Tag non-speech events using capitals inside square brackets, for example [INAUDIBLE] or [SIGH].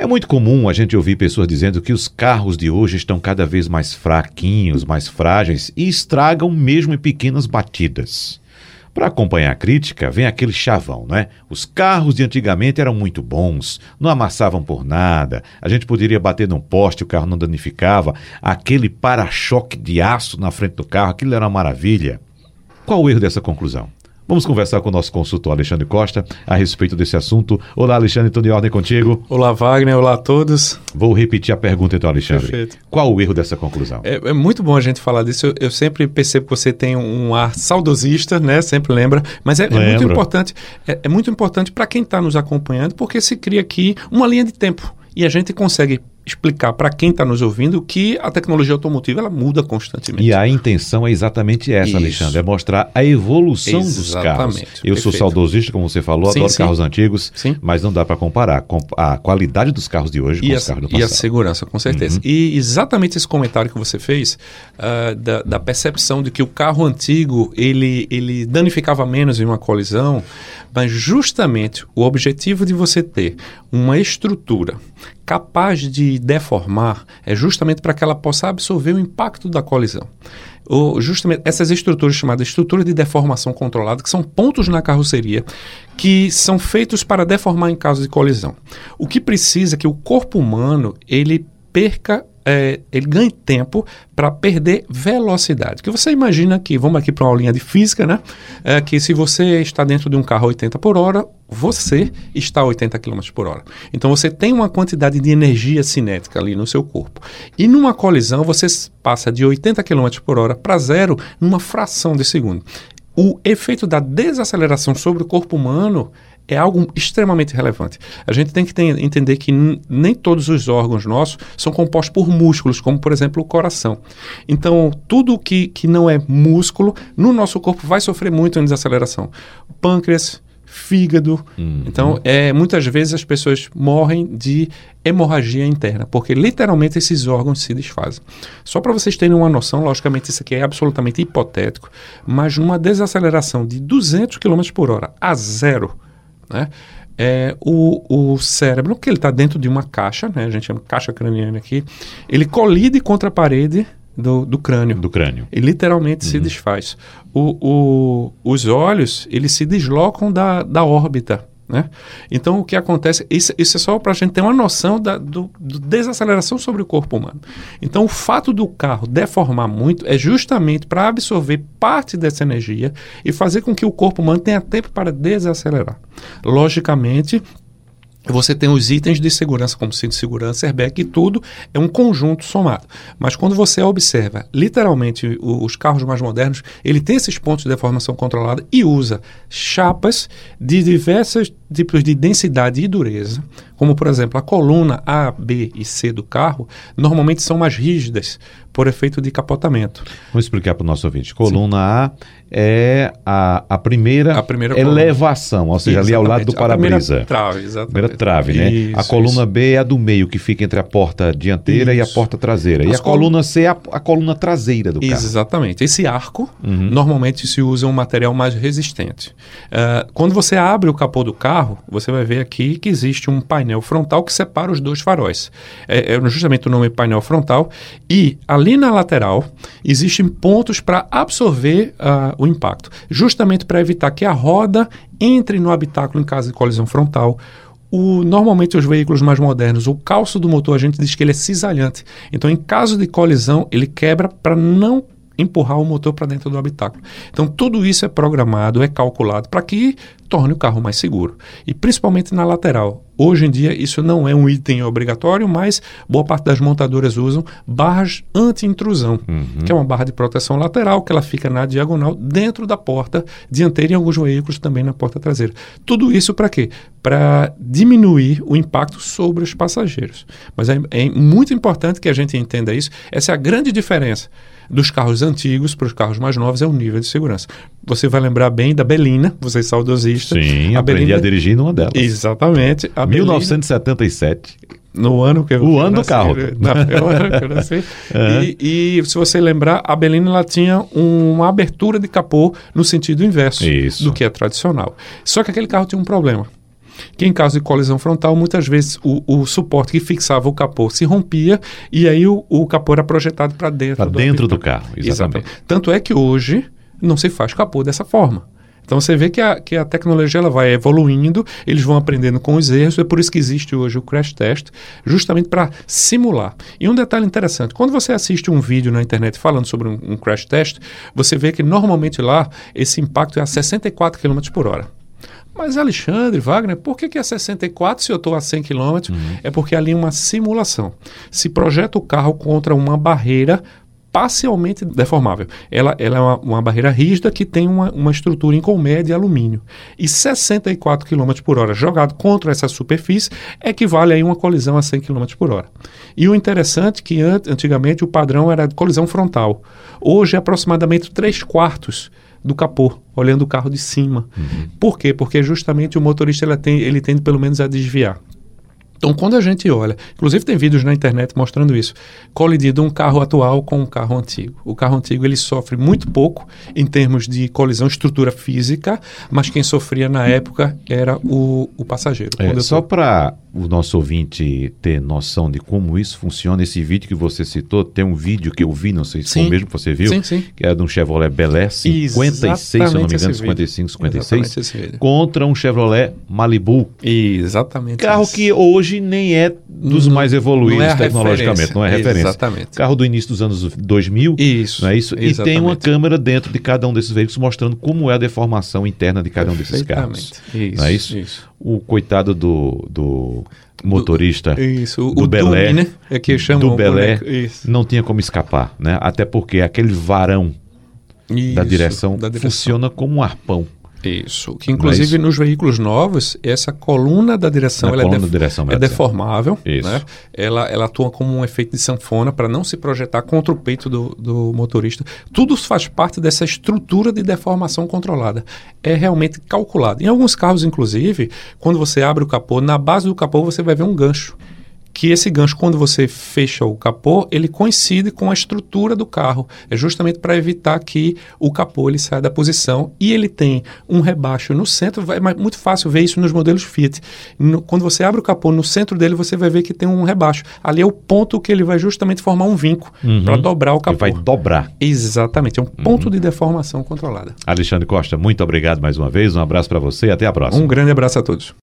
É muito comum a gente ouvir pessoas dizendo que os carros de hoje estão cada vez mais fraquinhos, mais frágeis e estragam mesmo em pequenas batidas. Para acompanhar a crítica, vem aquele chavão, não é? Os carros de antigamente eram muito bons, não amassavam por nada, a gente poderia bater num poste, o carro não danificava, aquele para-choque de aço na frente do carro, aquilo era uma maravilha. Qual o erro dessa conclusão? Vamos conversar com o nosso consultor Alexandre Costa a respeito desse assunto. Olá, Alexandre, tudo em ordem contigo? Olá, Wagner, olá a todos. Vou repetir a pergunta então, Alexandre. Perfeito. Qual o erro dessa conclusão? É, é muito bom a gente falar disso. Eu, eu, sempre percebo que você tem um ar saudosista, né? Sempre lembra. Mas é, é muito importante. É, é muito importante para quem está nos acompanhando, porque se cria aqui uma linha de tempo e a gente consegue explicar para quem está nos ouvindo que a tecnologia automotiva ela muda constantemente. E a intenção é exatamente essa, Isso. Alexandre, é mostrar a evolução exatamente. dos carros. Eu Perfeito. sou saudosista, como você falou, sim, adoro sim. carros antigos, sim. mas não dá para comparar a qualidade dos carros de hoje e com a, os carros do passado. E a segurança, com certeza. Uhum. E exatamente esse comentário que você fez uh, da, da, percepção de que o carro antigo ele, ele danificava menos em uma colisão, mas justamente o objetivo de você ter uma estrutura capaz de deformar é justamente para que ela possa absorver o impacto da colisão. Ou justamente essas estruturas chamadas estrutura de deformação controlada, que são pontos na carroceria que são feitos para deformar em caso de colisão. O que precisa é que o corpo humano ele perca é, ele ganhe tempo para perder velocidade. Que você imagina que, vamos aqui para uma aulinha de física, né? É, que se você está dentro de um carro a 80 por hora, você está a 80 km por hora. Então você tem uma quantidade de energia cinética ali no seu corpo. E numa colisão, você passa de 80 km por hora para zero numa fração de segundo. O efeito da desaceleração sobre o corpo humano é algo extremamente relevante. A gente tem que ter, entender que nem todos os órgãos nossos são compostos por músculos, como por exemplo o coração. Então, tudo que, que não é músculo no nosso corpo vai sofrer muito em desaceleração. Pâncreas, fígado. Uhum. Então, é, muitas vezes as pessoas morrem de hemorragia interna, porque literalmente esses órgãos se desfazem. Só para vocês terem uma noção, logicamente isso aqui é absolutamente hipotético, mas numa desaceleração de 200 km por hora a zero, né? É, o, o cérebro, que ele está dentro de uma caixa, né? a gente chama caixa craniana aqui, ele colide contra a parede do, do crânio. Do crânio. E literalmente uhum. se desfaz. O, o, os olhos, eles se deslocam da, da órbita. Né? Então, o que acontece, isso, isso é só para a gente ter uma noção da do, do, desaceleração sobre o corpo humano. Então, o fato do carro deformar muito é justamente para absorver parte dessa energia e fazer com que o corpo humano tenha tempo para desacelerar. Logicamente, você tem os itens de segurança, como cinto de segurança, airbag e tudo, é um conjunto somado. Mas quando você observa, literalmente, os carros mais modernos, ele tem esses pontos de deformação controlada e usa chapas de diversos tipos de densidade e dureza, como por exemplo a coluna A, B e C do carro, normalmente são mais rígidas por efeito de capotamento. Vamos explicar para o nosso ouvinte. Coluna Sim. A é a, a primeira, a primeira elevação, ou seja, exatamente. ali ao lado do para-brisa. trave, exatamente. Primeira trave, né? Isso, a coluna isso. B é a do meio, que fica entre a porta dianteira isso. e a porta traseira. As e a coluna C é a, a, coluna traseira do carro. Exatamente. Esse arco, uhum. normalmente se usa um material mais resistente. Uh, quando você abre o capô do carro, você vai ver aqui que existe um painel frontal que separa os dois faróis. É, é justamente o nome painel frontal. E ali na lateral, existem pontos para absorver uh, o impacto, justamente para evitar que a roda entre no habitáculo em caso de colisão frontal. O, normalmente os veículos mais modernos, o calço do motor a gente diz que ele é cisalhante. Então, em caso de colisão, ele quebra para não empurrar o motor para dentro do habitáculo. Então, tudo isso é programado, é calculado para que torne o carro mais seguro. E principalmente na lateral. Hoje em dia, isso não é um item obrigatório, mas boa parte das montadoras usam barras anti-intrusão, uhum. que é uma barra de proteção lateral que ela fica na diagonal dentro da porta dianteira e alguns veículos também na porta traseira. Tudo isso para quê? Para diminuir o impacto sobre os passageiros. Mas é, é muito importante que a gente entenda isso. Essa é a grande diferença dos carros antigos para os carros mais novos é o nível de segurança. Você vai lembrar bem da Belina, você é saudosista. Sim, a aprendi Belina... a dirigir numa delas. Exatamente. A 1977. Belina... No ano que eu O ano nasci, do carro. [LAUGHS] Na, eu nasci. uhum. [LAUGHS] e, e, se você lembrar, a Belina ela tinha uma abertura de capô no sentido inverso Isso. do que é tradicional. Só que aquele carro tinha um problema. Que em caso de colisão frontal, muitas vezes o, o suporte que fixava o capô se rompia e aí o, o capô era projetado para dentro, pra do, dentro do carro. Exatamente. exatamente. Tanto é que hoje não se faz capô dessa forma. Então você vê que a, que a tecnologia ela vai evoluindo, eles vão aprendendo com os erros, é por isso que existe hoje o crash test, justamente para simular. E um detalhe interessante, quando você assiste um vídeo na internet falando sobre um, um crash test, você vê que normalmente lá esse impacto é a 64 km por hora. Mas Alexandre, Wagner, por que, que é 64 se eu estou a 100 km? Uhum. É porque ali é uma simulação. Se projeta o carro contra uma barreira parcialmente deformável. Ela, ela é uma, uma, barreira rígida que tem uma, uma estrutura em colmeia de alumínio. E 64 km por hora jogado contra essa superfície equivale a uma colisão a 100 km por hora. E o interessante é que antigamente o padrão era de colisão frontal. Hoje é aproximadamente 3 quartos do capô, olhando o carro de cima. Uhum. Por quê? Porque justamente o motorista ele, tem, ele tende pelo menos a desviar. Então, quando a gente olha, inclusive tem vídeos na internet mostrando isso, colidido um carro atual com um carro antigo. O carro antigo ele sofre muito pouco em termos de colisão, estrutura física, mas quem sofria na época era o, o passageiro. É, só para o nosso ouvinte ter noção de como isso funciona, esse vídeo que você citou, tem um vídeo que eu vi, não sei se sim. foi o mesmo que você viu, sim, sim. que é de um Chevrolet Bel Air 56, Exatamente se eu não me engano, 55, 56, contra um Chevrolet Malibu. Exatamente. Carro isso. que hoje nem é dos não, mais evoluídos não é tecnologicamente, não é referência. Exatamente. Carro do início dos anos 2000, isso, não é isso? Exatamente. E tem uma câmera dentro de cada um desses veículos mostrando como é a deformação interna de cada um desses carros. Isso, não é isso? isso o coitado do, do motorista do, isso, do o Belé, né? é que do Belé não tinha como escapar, né? Até porque aquele varão isso, da, direção da direção funciona como um arpão. Isso. Que inclusive nos veículos novos, essa coluna da direção, ela é coluna é, def direção é deformável. Isso. Né? Ela, ela atua como um efeito de sanfona para não se projetar contra o peito do, do motorista. Tudo faz parte dessa estrutura de deformação controlada. É realmente calculado. Em alguns carros, inclusive, quando você abre o capô, na base do capô você vai ver um gancho que esse gancho, quando você fecha o capô, ele coincide com a estrutura do carro. É justamente para evitar que o capô ele saia da posição e ele tem um rebaixo no centro. É muito fácil ver isso nos modelos Fiat. No, quando você abre o capô no centro dele, você vai ver que tem um rebaixo. Ali é o ponto que ele vai justamente formar um vinco uhum. para dobrar o capô. Ele vai dobrar. Exatamente. É um uhum. ponto de deformação controlada. Alexandre Costa, muito obrigado mais uma vez. Um abraço para você e até a próxima. Um grande abraço a todos.